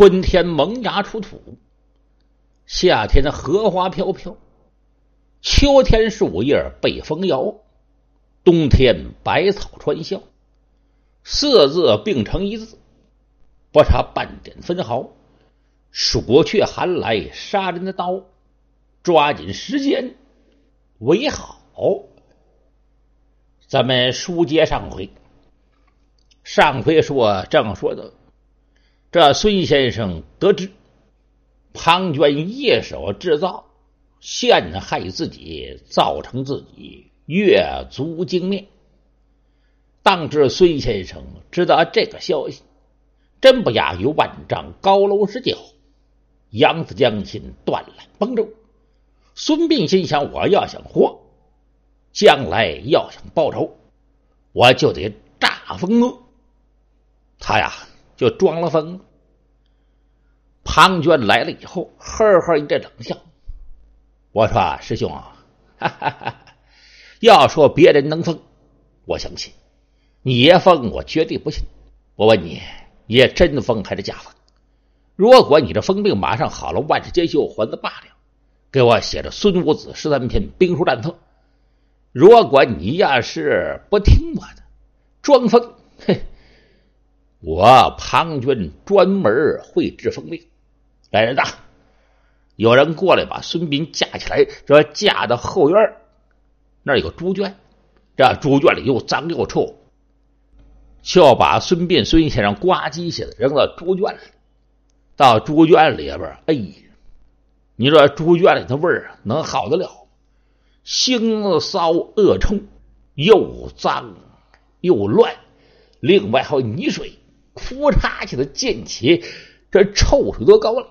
春天萌芽出土，夏天的荷花飘飘，秋天树叶被风摇，冬天百草穿笑，四字并成一字，不差半点分毫。暑却寒来杀人的刀，抓紧时间为好。咱们书接上回，上回说正说的，这孙先生得知庞涓一手制造，陷害自己，造成自己月足精灭。当知孙先生知道这个消息，真不亚于万丈高楼之角，扬子将心，断了崩舟。孙膑心想：我要想活。将来要想报仇，我就得诈疯。他呀，就装了疯。庞涓来了以后，呵呵一阵冷笑。我说：“师兄啊，哈哈哈要说别人能疯，我相信；你爷疯，我绝对不信。我问你，爷真疯还是假疯？如果你这疯病马上好了，万事皆休，还则罢了。给我写着《孙武子十三篇兵书战策》。”如果你要是不听我的，装疯，嘿，我庞涓专门会治疯病。来人呐，有人过来把孙膑架起来，这架到后院那有个猪圈，这猪圈里又脏又臭，就把孙膑孙先生呱唧些的扔到猪圈里。到猪圈里边，哎，你说猪圈里的味儿能好得了？腥骚恶臭，又脏又乱，另外还有泥水，哭嚓起来溅起，这臭水多高了。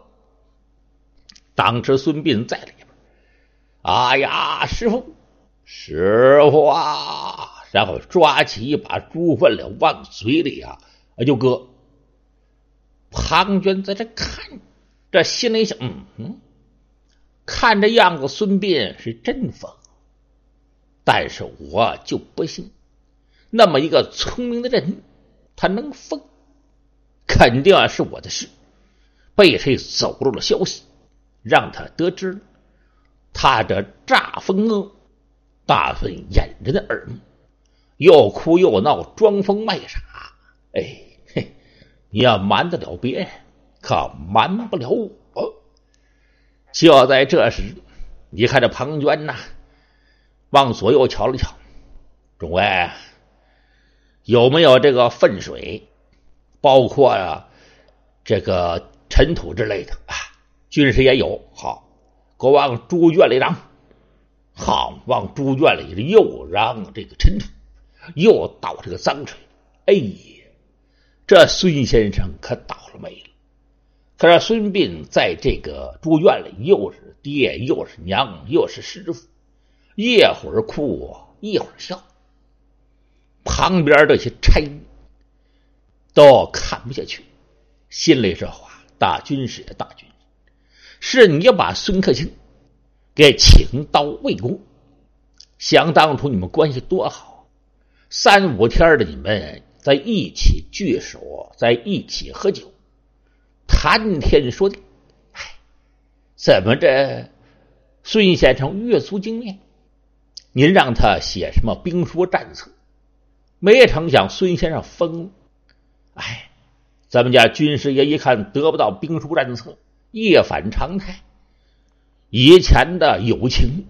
当时孙膑在里边，哎呀，师傅，师傅啊！然后抓起一把猪粪了，往嘴里啊就搁。庞涓在这看，这心里想：嗯嗯，看这样子，孙膑是真疯。但是我就不信，那么一个聪明的人，他能疯？肯定啊是我的事，被谁走漏了消息，让他得知。他这诈疯，打算掩人的耳目，又哭又闹，装疯卖傻。哎嘿，你要瞒得了别人，可瞒不了我。就在这时，你看这庞涓呐。往左右瞧了瞧，众位有没有这个粪水？包括呀，这个尘土之类的？军师也有。好，给我往猪圈里嚷。好，往猪圈里又嚷这个尘土，又倒这个脏水。哎呀，这孙先生可倒了霉了。可是孙膑在这个猪圈里，又是爹，又是娘，又是师傅。一会儿哭，一会儿笑。旁边这些差役都看不下去，心里这话：大军师的大军，是你把孙克清给请到魏国。想当初你们关系多好，三五天的你们在一起聚首，在一起喝酒，谈天说地。唉，怎么着，孙先生月足经面？您让他写什么兵书战策？没成想孙先生疯了。哎，咱们家军师爷一看得不到兵书战策，一反常态。以前的友情，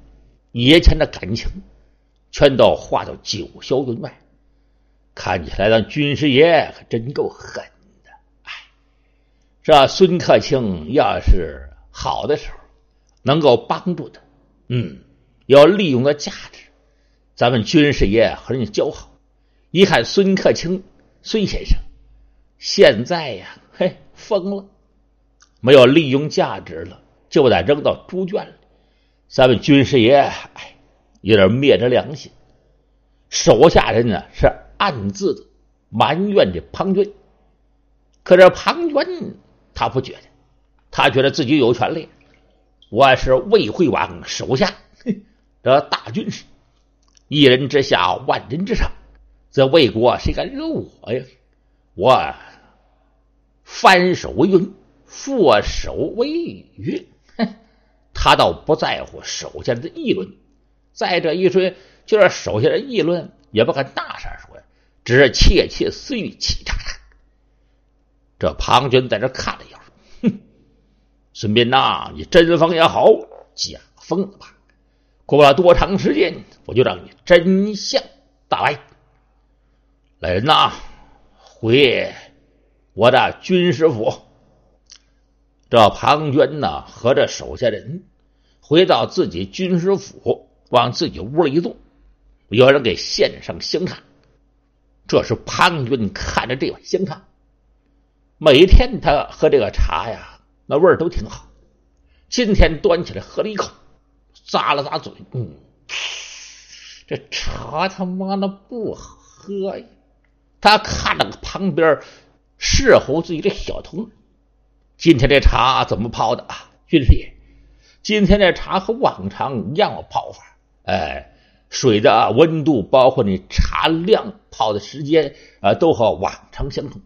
以前的感情，全都化到九霄云外。看起来咱军师爷可真够狠的。哎，这孙克清要是好的时候，能够帮助他，嗯。要利用的价值，咱们军师爷和人家交好。一看孙克清，孙先生现在呀，嘿，疯了，没有利用价值了，就得扔到猪圈里。咱们军师爷哎，有点灭着良心，手下人呢是暗自的埋怨这庞涓。可这庞涓他不觉得，他觉得自己有权利，我是魏惠王手下。这大军师，一人之下，万人之上，这魏国谁敢惹我呀？我翻手为云，复手为语，哼，他倒不在乎手下的议论。再这一说，就是手下的议论，也不敢大声说，只是窃窃私语，气叉叉。这庞涓在这看了一眼，哼，孙膑呐，你真疯也好，假疯也罢，过不了多长时间，我就让你真相大白。来人呐，回我的军师府。这庞涓呢，和这手下人回到自己军师府，往自己屋里一坐，有人给献上香茶。这时庞涓看着这碗香茶。每天他喝这个茶呀，那味儿都挺好。今天端起来喝了一口，咂了咂嘴，嗯，这茶他妈的不好喝呀！他看了旁边侍候自己的小童，今天这茶怎么泡的啊？军师爷，今天这茶和往常一样泡法，哎，水的温度，包括你茶量泡的时间啊，都和往常相同。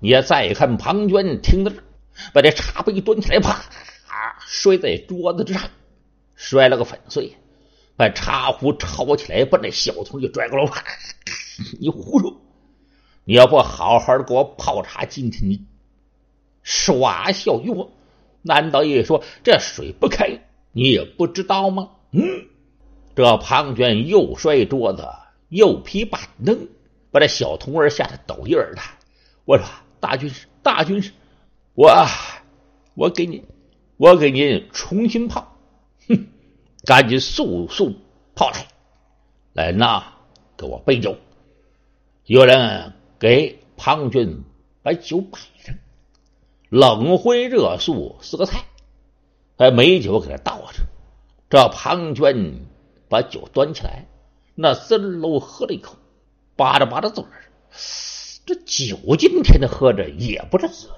你再看庞涓，听到这，把这茶杯端起来，啪，摔在桌子之上，摔了个粉碎。把茶壶抄起来，把那小童就拽过来，啪！你胡说！你要不好好的给我泡茶，今天你耍笑于我？难道也说这水不开，你也不知道吗？嗯，这庞涓又摔桌子，又劈板凳，把这小童儿吓得抖音儿的。我说。大军师，大军师，我我给你，我给您重新泡，哼，赶紧速速泡来，来呐，给我备酒。有人给庞涓把酒摆上，冷荤热素四个菜，还美酒给他倒上。这庞涓把酒端起来，那滋喽喝了一口，吧嗒吧嗒嘴儿。这酒今天的喝着也不是滋味，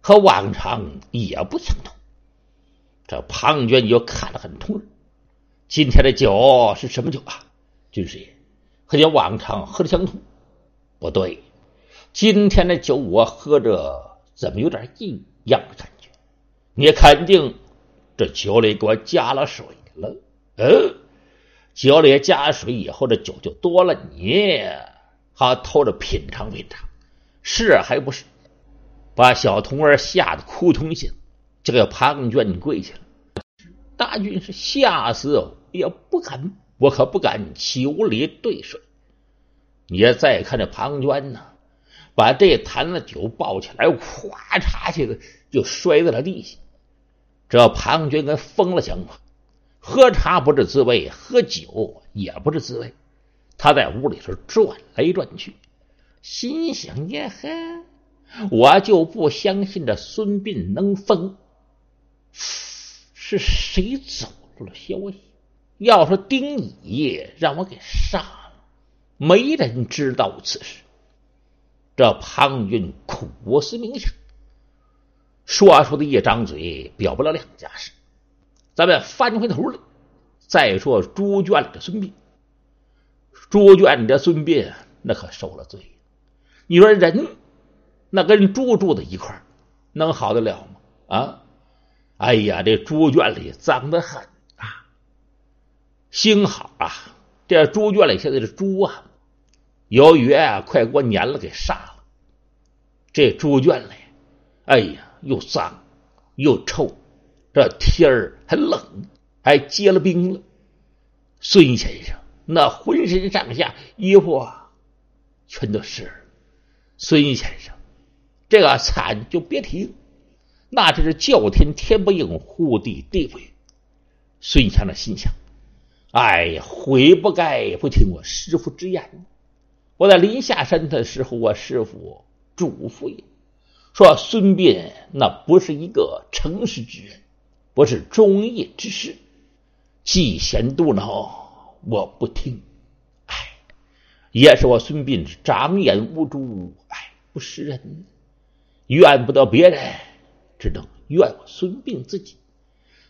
和往常也不相同。这庞涓就看得很通，今天的酒是什么酒啊？军师爷，和你往常喝的相同？不对，今天的酒我喝着怎么有点异样的感觉？你肯定这酒里给我加了水了？嗯，酒里加水以后，这酒就多了。你。他偷着品尝品尝，是还不是？把小童儿吓得哭通心，这个庞涓跪下了。大军是吓死也不敢，我可不敢酒里兑水。你再看这庞涓呢，把这坛子酒抱起来，咵嚓起来就摔在了地下。这庞涓跟疯了想法，喝茶不是滋味，喝酒也不是滋味。他在屋里是转来转去，心想：呀呵，我就不相信这孙膑能疯。是谁走漏了消息？要说丁乙让我给杀了，没人知道此事。这庞涓苦思冥想，说出的一张嘴表不了两家事。咱们翻回头来，再说猪圈里的孙膑。猪圈里的孙膑那可受了罪。你说人那跟猪住在一块能好得了吗？啊！哎呀，这猪圈里脏得很啊！幸好啊，这猪圈里现在的猪啊，由于啊快过年了，给杀了。这猪圈里，哎呀，又脏又臭，这天儿还冷，还结了冰了。孙先生。那浑身上下衣服啊，全都湿了。孙先生，这个惨就别提了，那真是叫天天不应，呼地地不语。孙强的心想：哎呀，悔不该不听我师傅之言。我在临下山的时候，我师傅嘱咐也说，孙膑那不是一个诚实之人，不是忠义之士，嫉贤妒能。我不听，哎，也是我孙膑长眼无珠，哎，不识人，怨不得别人，只能怨我孙膑自己。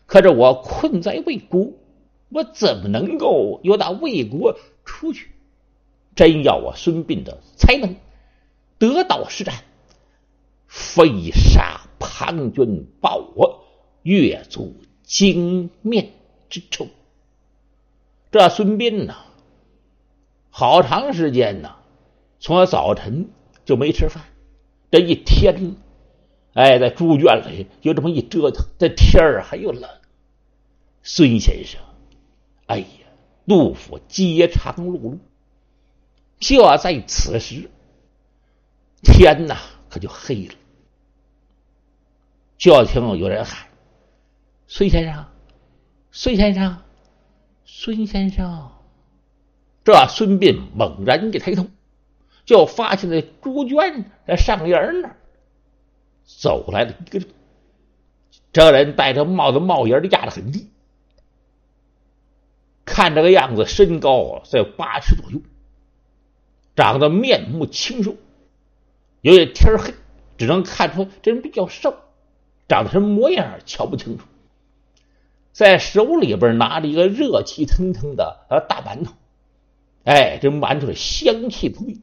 可是我困在魏国，我怎么能够由那魏国出去？真要我孙膑的才能得道施展，飞沙爬。庞涓报我越族精面之仇。这孙膑呢，好长时间呢，从早晨就没吃饭，这一天，哎，在猪圈里就这么一折腾，这天儿还又冷。孙先生，哎呀，杜甫饥肠辘辘。就在此时，天呐，可就黑了。就要听有人喊：“孙先生，孙先生，孙先生！”这孙膑猛然一抬头，就发现那朱娟在上沿那儿走来了一个人。这人戴着帽子，帽檐压得很低，看这个样子，身高在八尺左右。长得面目清瘦，由于天黑，只能看出这人比较瘦，长得什么模样瞧不清楚。在手里边拿着一个热气腾腾的呃大馒头，哎，这馒头香气扑鼻。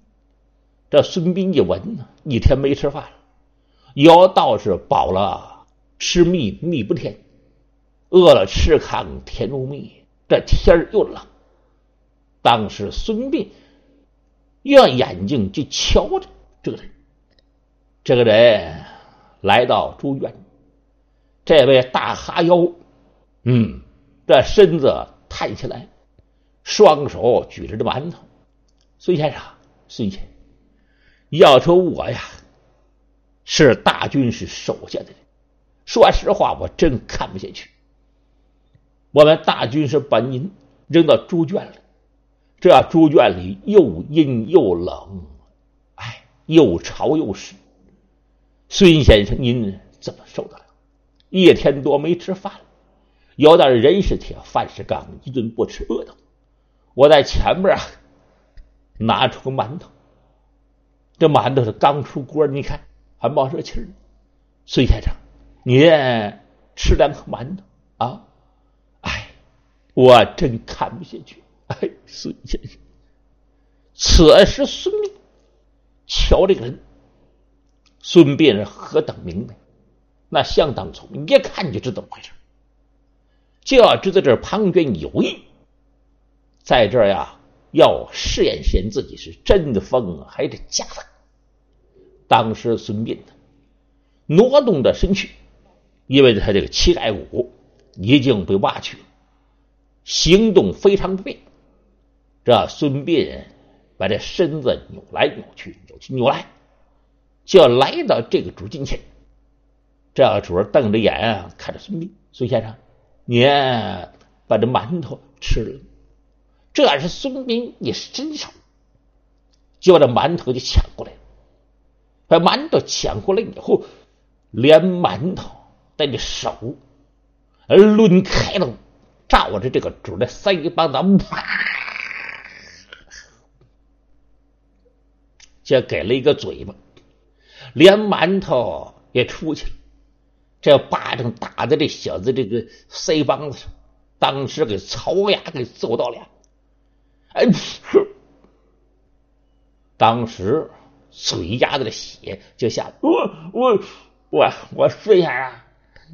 这孙膑一闻呢，一天没吃饭了，有道是饱了吃蜜蜜不甜，饿了吃糠甜如蜜。这天又冷，当时孙膑。用眼睛去瞧着这个人，这个人来到猪院，这位大哈腰，嗯，这身子抬起来，双手举着这馒头。孙先生，孙先生，要说我呀，是大军师手下的人，说实话，我真看不下去。我们大军师把您扔到猪圈里。这猪圈里又阴又冷，哎，又潮又湿。孙先生，您怎么受得了？一天多没吃饭了，有点人是铁，饭是钢，一顿不吃饿的。我在前面啊，拿出个馒头，这馒头是刚出锅，你看还冒热气呢。孙先生，您吃两口馒头啊？哎，我真看不下去。哎，孙先生，此时孙膑瞧这个人，孙膑是何等明白，那相当聪明，一看就知道怎么回事。就要知道这庞涓有意，在这呀，要试验试验自己是真的疯还是假疯。当时孙膑呢，挪动着身躯，因为他这个膝盖骨已经被挖去了，行动非常不便。这孙膑把这身子扭来扭去，扭去扭来，就要来到这个主近前。这主瞪着眼看着孙膑，孙先生，你把这馒头吃了。这是孙膑一伸手，就把这馒头就抢过来了。把馒头抢过来以后，连馒头带着手抡开了，照着这个主的腮帮子啪。就给了一个嘴巴，连馒头也出去了。这巴掌打在这小子这个腮帮子上，当时给槽牙给揍到了。哎，当时嘴丫子的血就下来。我我我我孙先生，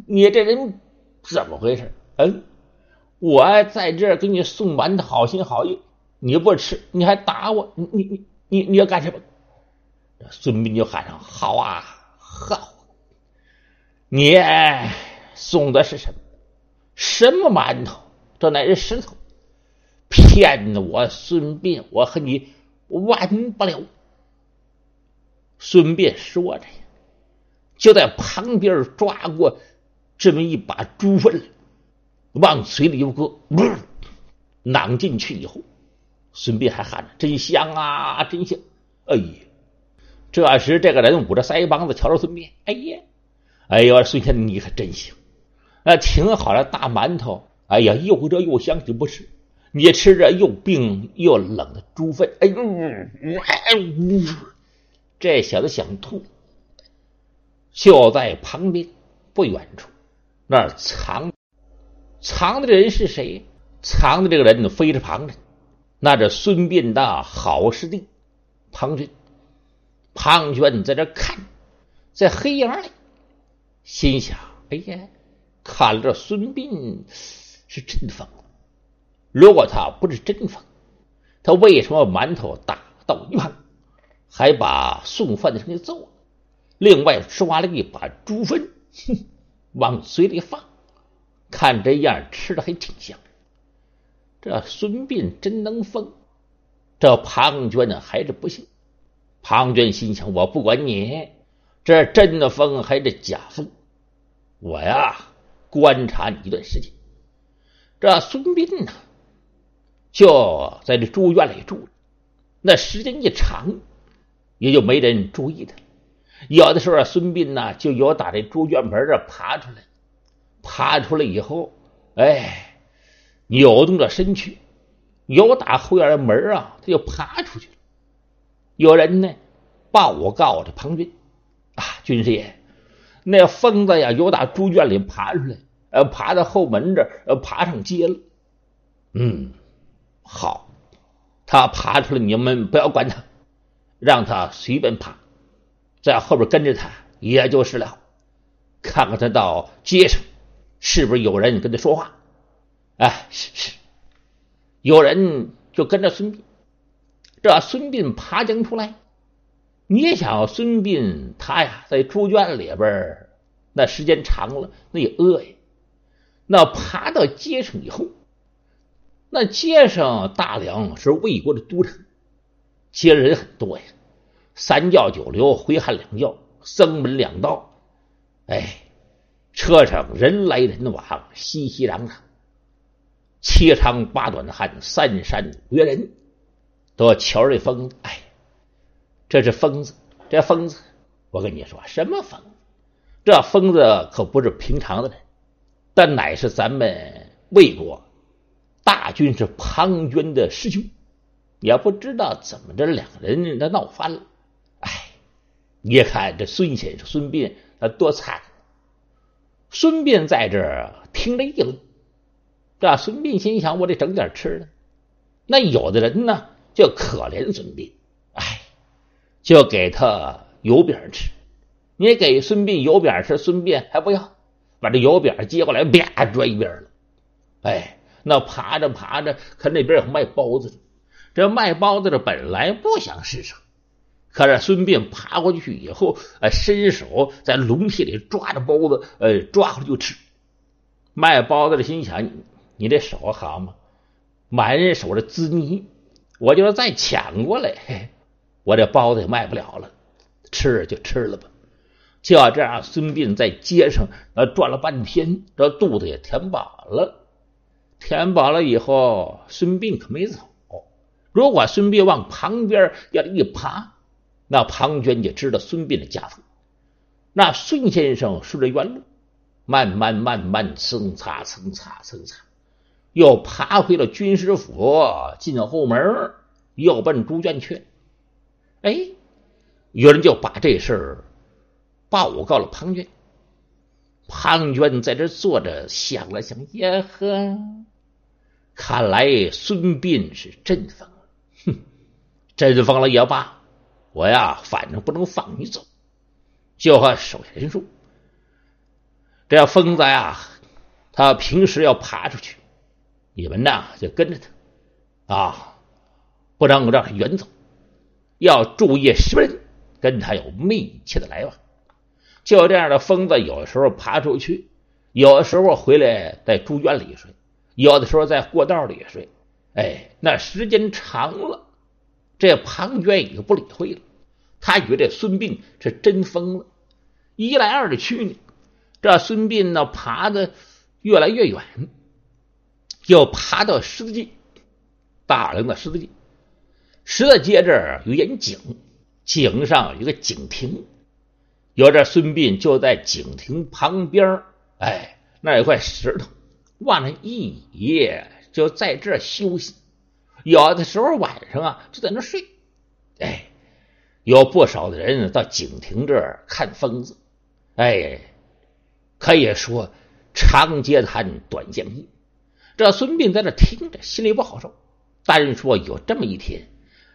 你这人怎么回事？嗯，我在这给你送馒头，好心好意，你不吃，你还打我，你你你你要干什么？孙膑就喊上：“好啊，好！你送的是什么？什么馒头？这乃是石头！骗我孙膑，我和你完不了。”孙膑说着呀，就在旁边抓过这么一把猪粪，往嘴里一搁，囊进去以后，孙膑还喊着：“真香啊，真香！”哎呀！这时，这个人捂着腮帮子，瞧着孙膑，哎呀，哎呦，孙先生你可真行，那挺好的大馒头，哎呀，又热又香，你不吃，你吃这又冰又冷的猪粪，哎呦，哎呦，这小子想吐，就在旁边不远处，那儿藏藏的人是谁？藏的这个人非是旁人，那这孙膑的好师弟庞涓。庞涓在这看，在黑影里心想：哎呀，看来这孙膑是真疯。如果他不是真疯，他为什么馒头打到一旁，还把送饭的人给揍了？另外抓了一把猪粪，哼，往嘴里放，看这样吃的还挺香。这孙膑真能疯，这庞涓呢还是不信。庞涓心想：我不管你这真的疯还是假疯，我呀观察你一段时间。这孙膑呢？就在这猪圈里住，那时间一长，也就没人注意他。有的时候，孙膑呢就有打这猪圈门这爬出来，爬出来以后，哎，扭动着身躯，有打后院的门啊，他就爬出去。有人呢报告这庞军啊，军师爷，那疯子呀，有打猪圈里爬出来，呃，爬到后门这呃，爬上街了。嗯。好，他爬出来，你们不要管他，让他随便爬，在后边跟着他也就是了。看看他到街上是不是有人跟他说话。哎，是是，有人就跟着孙膑。这孙膑爬将出来，你也想孙膑他呀，在猪圈里边那时间长了，那也饿呀。那爬到街上以后。那街上大梁是魏国的都城，街人很多呀，三教九流，回汉两教，僧门两道，哎，车上人来人往，熙熙攘攘，七长八短的汉，三山五岳人，都瞧这疯子，哎，这是疯子，这疯子，我跟你说，什么疯子？这疯子可不是平常的人，但乃是咱们魏国。大军是庞涓的师兄，也不知道怎么着，两个人那闹翻了。哎，你看这孙先生孙膑他多惨！孙膑在这儿听了议论，这孙膑心想：我得整点吃的。那有的人呢，就可怜孙膑，哎，就给他油饼吃。你给孙膑油饼吃，孙膑还不要，把这油饼接过来，啪拽一边了。哎。那爬着爬着，看那边有卖包子的。这卖包子的本来不想施舍，可是孙膑爬过去以后，呃，伸手在笼屉里抓着包子，呃，抓回来就吃。卖包子的心想：你这手好吗？满人手的滋泥，我就是再抢过来，我这包子也卖不了了。吃就吃了吧。就这样，孙膑在街上呃转了半天，这肚子也填饱了。填饱了以后，孙膑可没走。如果孙膑往旁边要一爬，那庞涓就知道孙膑的家风。那孙先生顺着原路，慢慢慢慢蹭擦蹭擦蹭擦，又爬回了军师府，进后门，又奔猪圈去。哎，有人就把这事儿报告了庞涓。庞涓在这坐着，想了想，耶呵。看来孙膑是真疯了，哼，真疯了也罢，我呀，反正不能放你走，就和手下人说：“这疯子呀，他平时要爬出去，你们呐就跟着他，啊，不能让他远走，要注意识人，跟他有密切的来往。就这样的疯子，有时候爬出去，有的时候回来在猪圈里睡。”有的时候在过道里睡，哎，那时间长了，这庞涓已经不理会了。他觉得孙膑是真疯了。一来二去呢，这孙膑呢爬的越来越远，又爬到十字街，大梁的十字街。十字街这儿有眼井，井上有个井亭，有这孙膑就在井亭旁边哎，那有块石头。往那一倚，就在这休息。有的时候晚上啊，就在那睡。哎，有不少的人到景亭这儿看疯子。哎，可以说长街谈，短讲义。这孙膑在这听着，心里不好受。单说有这么一天，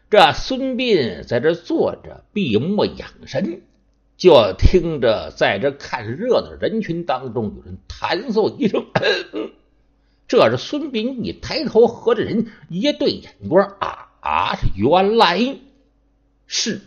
这孙膑在这坐着闭目养神，就听着在这看热闹人群当中有人弹嗽一声。这是孙膑一抬头和这人一对眼光啊啊！原来是